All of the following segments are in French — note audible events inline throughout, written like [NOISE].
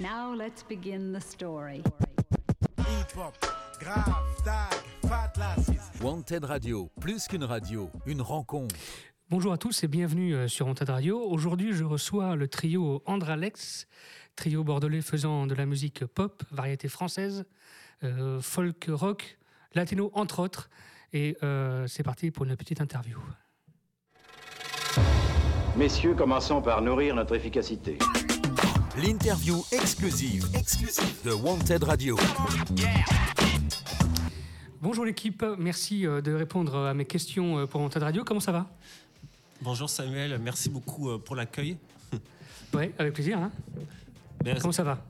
Now let's begin the story. Hip-hop, grave, tag, fat lasses. Wanted Radio, plus qu'une radio, une rencontre. Bonjour à tous et bienvenue euh, sur Wanted Radio. Aujourd'hui, je reçois le trio Andralex, trio bordelais faisant de la musique pop, variété française, euh, folk rock, latino entre autres. Et euh, c'est parti pour une petite interview. Messieurs, commençons par nourrir notre efficacité. L'interview exclusive, exclusive de Wanted Radio. Bonjour l'équipe, merci euh, de répondre à mes questions euh, pour Wanted Radio. Comment ça va? Bonjour Samuel, merci beaucoup euh, pour l'accueil. [LAUGHS] Ouais, avec plaisir. hein. Comment ça va?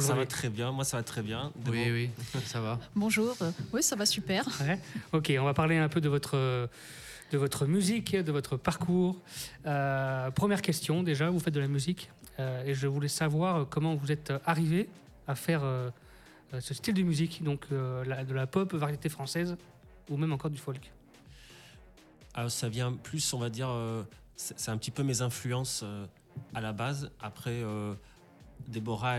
ça va très bien, moi ça va très bien. De Oui, bon- oui, [LAUGHS] ça va. Bonjour. Euh, Oui, ça va super. Ouais. Ok, on va parler un peu de votre, euh, de votre musique, de votre parcours. Euh, première question, déjà, vous faites de la musique euh, et je voulais savoir comment vous êtes arrivé à faire euh, ce style de musique, donc la- de la pop, variété française ou même encore du folk. Ça vient plus, on va dire, c'est un petit peu mes influences à la base. Après, Déborah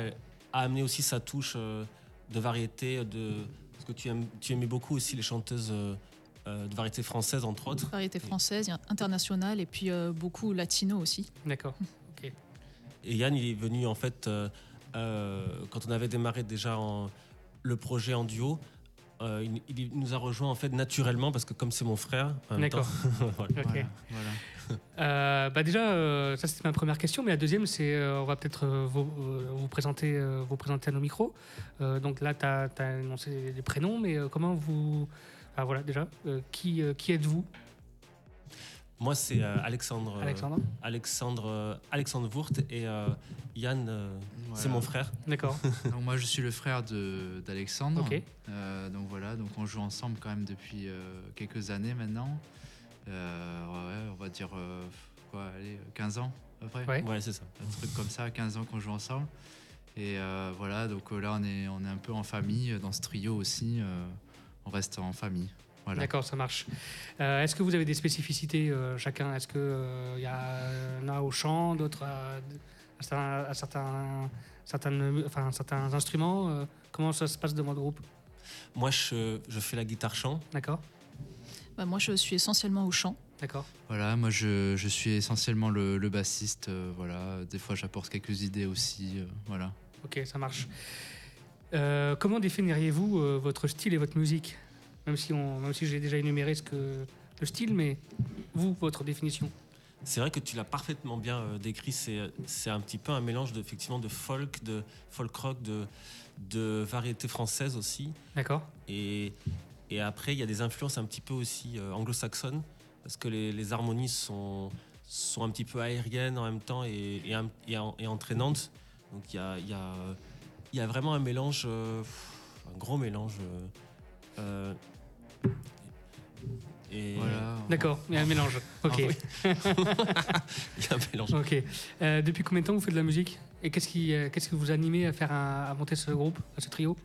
a amené aussi sa touche de variété, de, parce que tu, aimes, tu aimais beaucoup aussi les chanteuses de variété française, entre autres. Variété française, internationale et puis euh, beaucoup latino aussi. D'accord. Et Yann, il est venu en fait, euh, euh, quand on avait démarré déjà en- le projet en duo, euh, il, il nous a rejoint en fait naturellement parce que comme c'est mon frère, D'accord. [LAUGHS] voilà. Ok. Voilà. [LAUGHS] Euh, bah déjà, euh, ça c'était ma première question, mais la deuxième, c'est euh, on va peut-être euh, vous, euh, vous, présenter, euh, vous présenter à nos micros. Euh, donc là, tu as, annoncé les prénoms, mais euh, comment vous. Ah voilà, déjà, euh, qui, euh, qui êtes-vous, Moi, c'est euh, Alexandre, Alexandre Alexandre, euh, Alexandre Wurt et euh, Yann, euh, c'est mon frère. D'accord. [LAUGHS] Donc, moi, je suis le frère de- d'Alexandre. Ok. Euh, donc voilà, donc on joue ensemble quand même depuis euh, quelques années maintenant. Euh, ouais, on va dire euh, quoi, allez, 15 ans à peu près. Ouais. Ouais, c'est ça. Un truc comme ça, 15 ans qu'on joue ensemble. Et euh, voilà, donc là, on est, on est un peu en famille dans ce trio aussi. Euh, on reste en famille. Voilà. D'accord, ça marche. Euh, Est-ce que vous avez des spécificités euh, chacun? Est-ce qu'il il y a, en a au chant, d'autres à, à certains, à certains, certaines- enfin, certains instruments euh, Comment ça se passe dans votre groupe? Moi, je, je fais la guitare chant. D'accord Bah, moi, je suis essentiellement au chant. D'accord. Voilà, moi je, je suis essentiellement le, le bassiste. euh, voilà, des fois j'apporte quelques idées aussi. euh, voilà. Ok, ça marche. Euh, comment définiriez-vous euh, votre style et votre musique? Même si, on, même si j'ai déjà énuméré ce que, le style, mais vous, votre définition C'est vrai que tu l'as parfaitement bien euh, décrit. C'est, un petit peu un mélange de, effectivement de folk, de folk rock, de, de variété française aussi. D'accord Et, et après, il y a des influences un petit peu aussi anglo-saxonnes, parce que les, les harmonies sont, sont un petit peu aériennes en même temps et, entraînantes. Donc il y a, il y, a, il y a vraiment un mélange, euh, un gros mélange. euh, euh, et Voilà. D'accord, il y a un mélange. Ok. Ah oui. [LAUGHS] il y a un mélange. Ok. Euh, depuis combien de temps vous faites de la musique? Et qu'est-ce qui, euh, qu'est-ce que vous animez à faire un- à monter ce groupe, ce trio?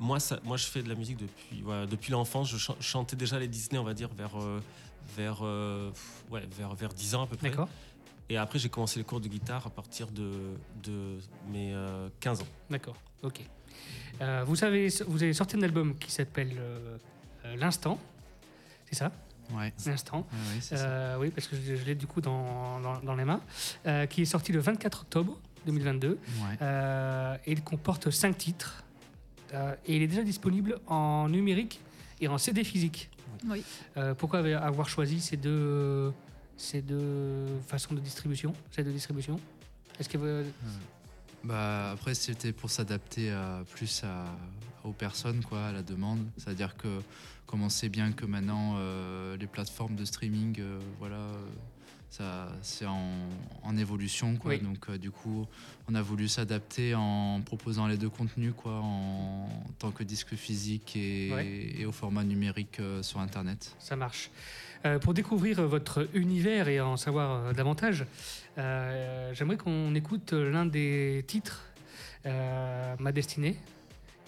Moi, ça, moi, je fais de la musique depuis, voilà, depuis l'enfance. Je chan- chantais déjà les Disney, on va dire, vers, euh, vers, euh, ouais, vers, vers 10 ans à peu près. D'accord. Et après, j'ai commencé les cours de guitare à partir de, de mes euh, 15 ans. D'accord. Ok. Euh, vous, avez, vous avez sorti un album qui s'appelle euh, euh, L'Instant. C'est ça? Ouais. L'Instant. Ça. Euh, oui, parce que je, je l'ai du coup dans, dans, dans les mains. Euh, qui est sorti le 24 octobre 2022. Ouais. Euh, et il comporte 5 titres. Euh, et il est déjà disponible en numérique et en CD physique. Oui. Euh, pourquoi avoir choisi ces deux, ces deux façons de distribution Ces deux distributions Est-ce que vous- Bah, après, c'était pour s'adapter plus à, aux personnes, quoi, à la demande. C'est-à-dire que, comme on sait bien que maintenant, euh, les plateformes de streaming, euh, voilà, euh, ça, c'est en, en évolution, quoi. Oui. Donc, euh, du coup, on a voulu s'adapter en proposant les deux contenus, quoi, en, tant que disque physique et, Ouais. et au format numérique euh, sur Internet. Ça marche. Euh, pour découvrir votre univers et en savoir euh, davantage, euh, j'aimerais qu'on écoute l'un des titres, Ma destinée.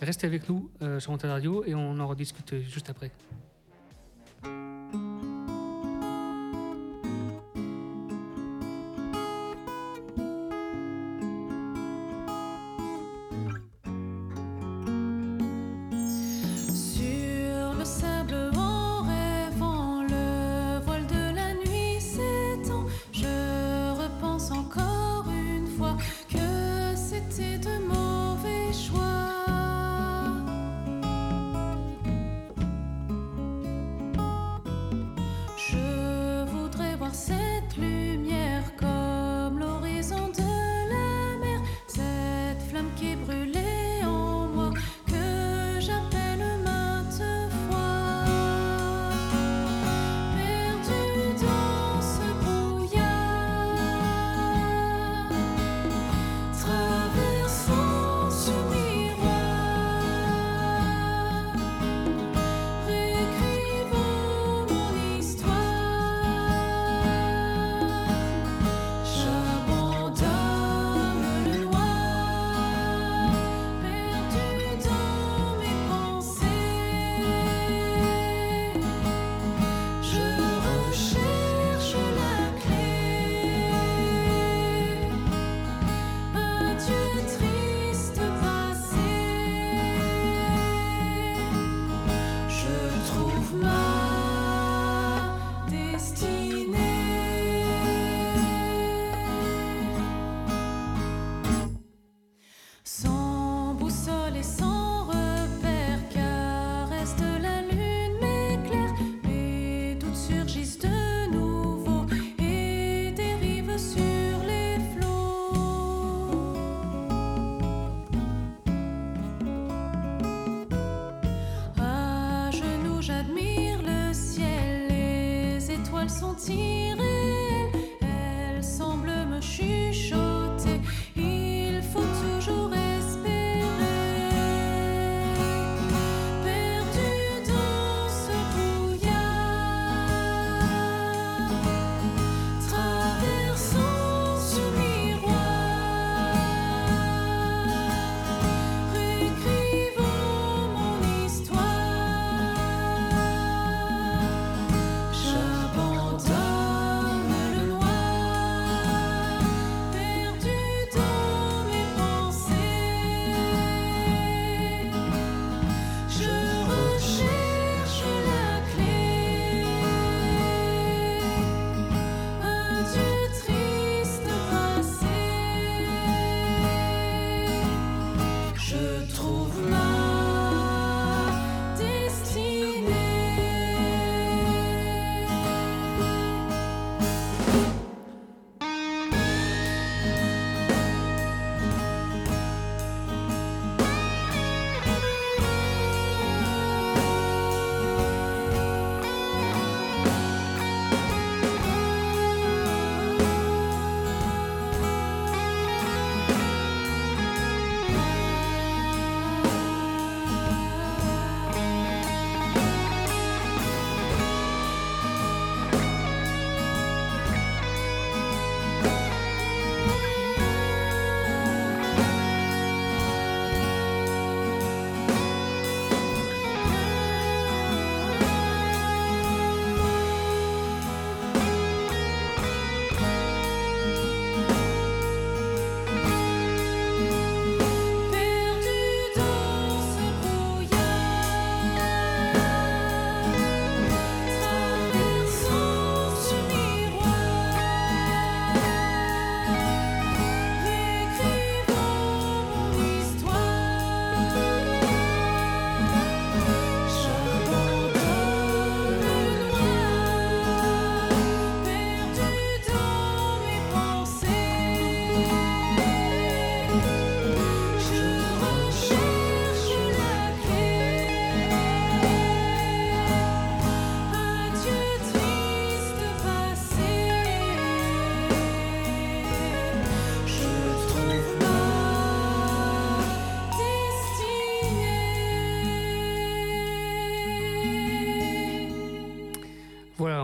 Restez avec nous sur Montagne Radio et on en rediscute juste après.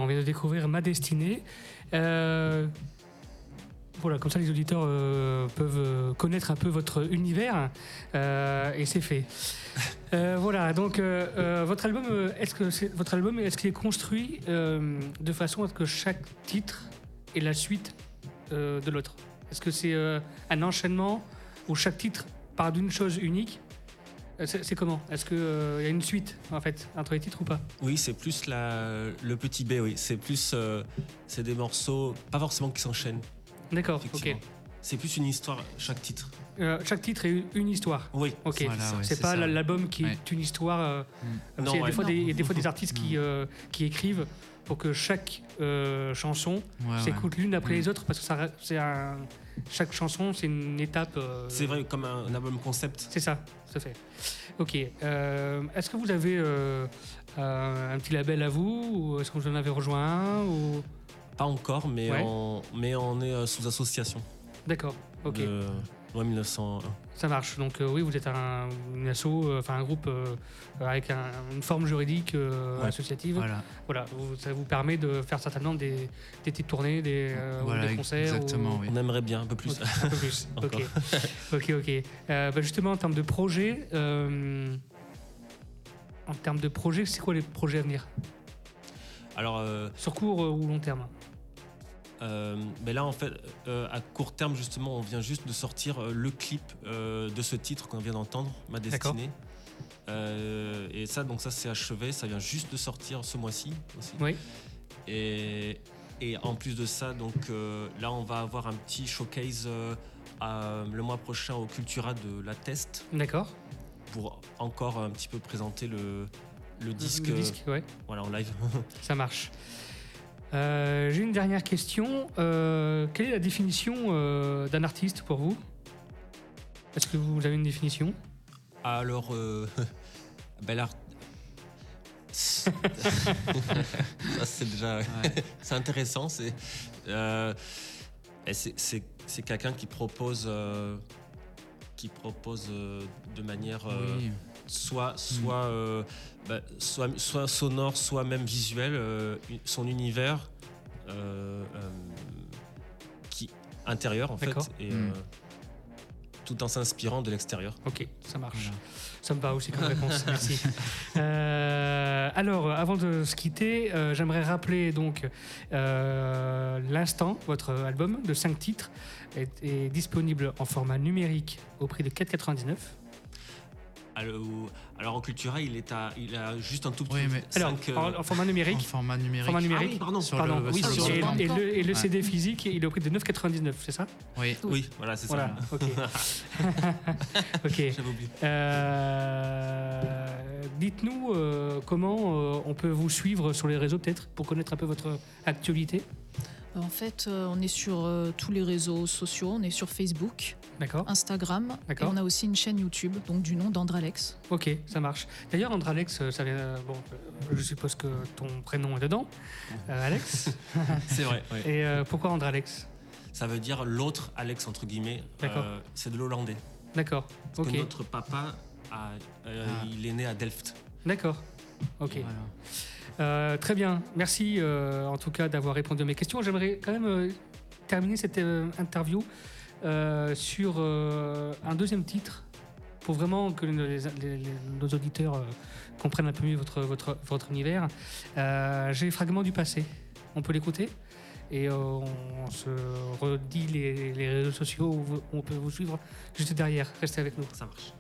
On vient de découvrir Ma Destinée. Euh, voilà, comme ça les auditeurs euh, peuvent euh, connaître un peu votre univers et c'est fait. Voilà, donc votre album, est-ce que votre album, est-ce qu'il est construit de façon à ce que chaque titre est la suite de l'autre? Est-ce que c'est un enchaînement où chaque titre part d'une chose unique C'est c'est comment? Est-ce qu'il y a une suite en fait entre les titres ou pas? Oui, c'est plus la, le petit B, oui. C'est plus. euh, c'est des morceaux, pas forcément qui s'enchaînent, D'accord, ok. C'est plus une histoire, chaque titre. Euh, chaque titre est une histoire. Oui. Ok. Voilà, c'est pas l'album qui Ouais. est une histoire. euh, Mm. des fois, des, il y a des [LAUGHS] fois des artistes qui, euh, qui écrivent pour que chaque euh, chanson Ouais, ouais. s'écoute l'une après Mm. les autres parce que ça, re- c'est un, chaque chanson c'est une étape. euh, C'est vrai, comme un, un album concept. C'est ça, à fait. Ok. euh, est-ce que vous avez un petit label à vous ou est-ce que vous en avez rejoint un ou... Pas encore, mais, Ouais. on, mais on est sous association. D'accord. Ok. De 1901. Ça marche. Donc euh, oui, vous êtes un, une asso, euh, enfin un groupe euh, avec un- une forme juridique euh, Ouais. associative. Voilà, Voilà, vous- ça vous permet de faire certainement des, des petites tournées, des, euh, ou voilà des concerts. exactement, ou- oui. On aimerait bien un peu plus. Un peu plus. [LAUGHS] ok, ok, ok. Euh, bah, justement, en termes de projet, euh, en termes de projet, c'est quoi les projets à venir? Alors, euh, Sur court euh, ou long terme? Euh, ben là, en fait, euh, à court terme, justement, on vient juste de sortir euh, le clip euh, de ce titre qu'on vient d'entendre, Ma. Destinée. Et ça, donc ça, c'est achevé. Ça vient juste de sortir ce mois-ci aussi. Oui. Et, et en plus de ça, donc là, on va avoir un petit showcase à- le mois prochain au Cultura de la Test D'accord. pour encore un petit peu présenter le, le disque, Le disque, ouais, voilà, en live. [LAUGHS] ça marche. Euh, J'ai une dernière question. Euh, quelle est la définition euh, d'un artiste pour vous? Est-ce que vous avez une définition? Alors, [LAUGHS] là, ça c'est déjà, [LAUGHS] c'est intéressant. C'est, c'est, quelqu'un qui propose, qui propose de manière Oui. Soit, soit, euh, bah, soit, soit sonore, soit même visuel, euh, son univers euh, euh, qui intérieur en fait, et Mm. euh, tout en s'inspirant de l'extérieur. Ok, ça marche. Voilà. Ça me va aussi comme [LAUGHS] réponse. Merci. Euh, alors, avant de se quitter, euh, j'aimerais rappeler donc euh, l'instant. Votre album de 5 titres est, est disponible en format numérique au prix de 4,99. Alors, en Cultura, il est à, il a juste un tout petit Oui, mais- Alors, euh, en, en format En numérique. format numérique. Format ah numérique. oui, pardon. Sur Pardon, le- oui, sur sur le et, le stand. et le, et le Ouais. CD physique, il est au prix de 9,99, c'est ça Oui. Oui, voilà, c'est Voilà, ça. ok. [LAUGHS] [LAUGHS] ok. J'avais oublié. Euh, Dites-nous euh, comment euh, on peut vous suivre sur les réseaux, peut-être, pour connaître un peu votre actualité? En fait, euh, on est sur euh, tous les réseaux sociaux. On est sur Facebook, Instagram. Et on a aussi une chaîne YouTube, donc du nom d'Andralex. Ok, ça marche. D'ailleurs, Andralex, euh, ça vient. Bon, je suppose que ton prénom est dedans, [LAUGHS] euh, Alex. C'est vrai. Et euh, pourquoi Andralex? Ça veut dire l'autre Alex entre guillemets. D'accord. Euh, c'est de l'hollandais. D'accord. Parce Ok. que notre papa, a- euh, Ah. il est né à Delft. D'accord. Ok. Voilà. Euh, très bien. Merci euh, en tout cas d'avoir répondu à mes questions. J'aimerais quand même euh, terminer cette interview sur un deuxième titre pour vraiment que nos auditeurs comprennent un peu mieux votre, univers. J'ai Fragments du passé. On peut l'écouter et euh, on se redit les, réseaux sociaux où on peut vous suivre juste derrière. Restez avec nous. Ça marche.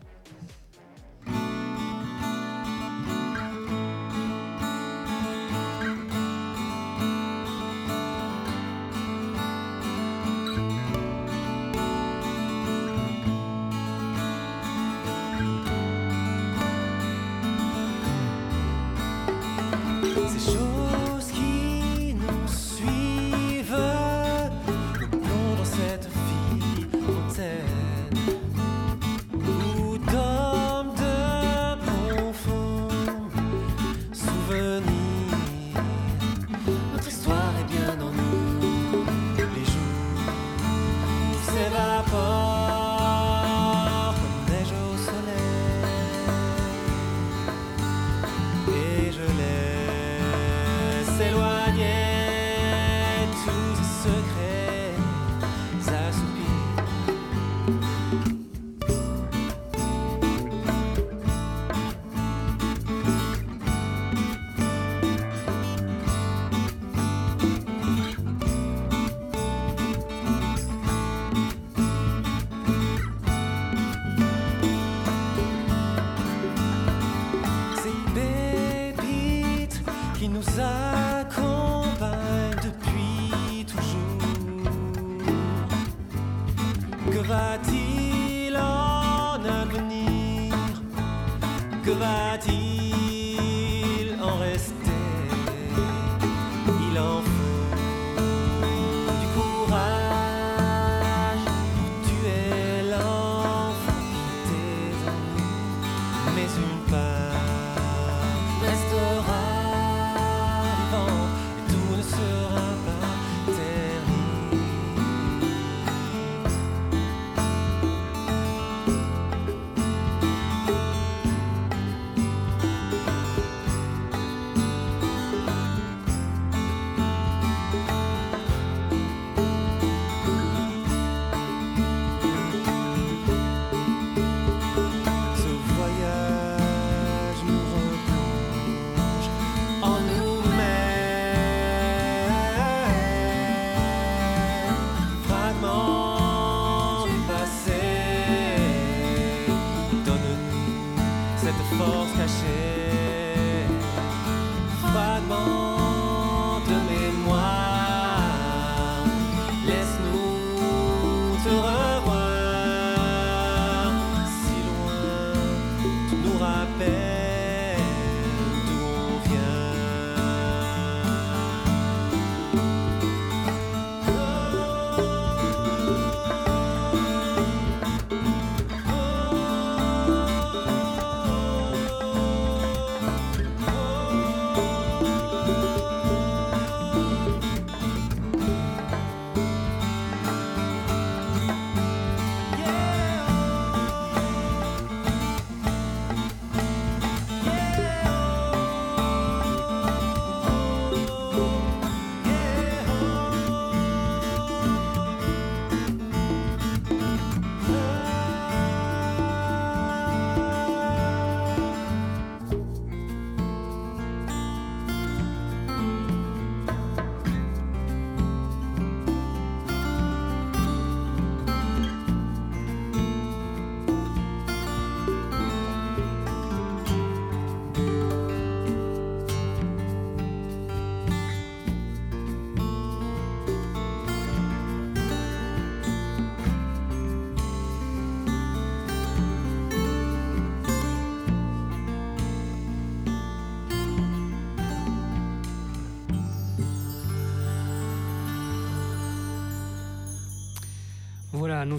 Voilà, nous,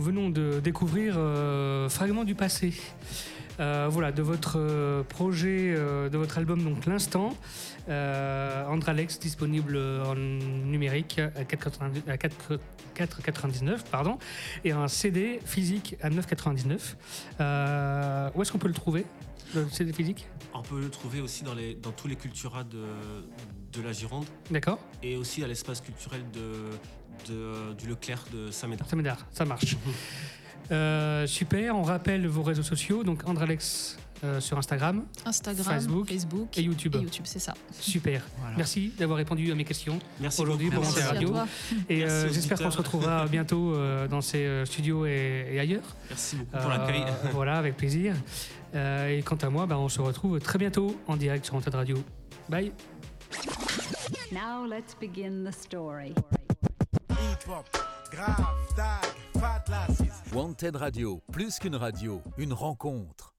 venons de découvrir euh, Fragments du passé. Euh, voilà, de votre euh, projet, de votre album, donc L'Instant, euh, Andralex, disponible en numérique à 4,99, à 4 4,99, pardon, et un CD physique à 9,99. Euh, où est-ce qu'on peut le trouver, le CD physique? On peut le trouver aussi dans, dans tous les culturas de, de la Gironde D'accord et aussi à l'espace culturel de, de- du Leclerc de Saint-Médard. M'aide, ça marche. Euh, super, on rappelle vos réseaux sociaux, donc Andralex euh, sur Instagram Instagram, Facebook Facebook, et YouTube. et YouTube, c'est ça. Super. Voilà. Merci d'avoir répondu à mes questions Merci aujourd'hui pour Merci. Monter Merci à Radio. toi. Et euh, j'espère qu'on se retrouvera [LAUGHS] bientôt euh, dans ces studios et, et ailleurs. Merci beaucoup pour Euh, l'accueil. [LAUGHS] voilà, avec plaisir. Euh, et quant à moi, bah, on se retrouve très bientôt en direct sur Antenne Radio. Bye. Now let's begin the story. Wanted Radio, plus qu'une radio, une rencontre.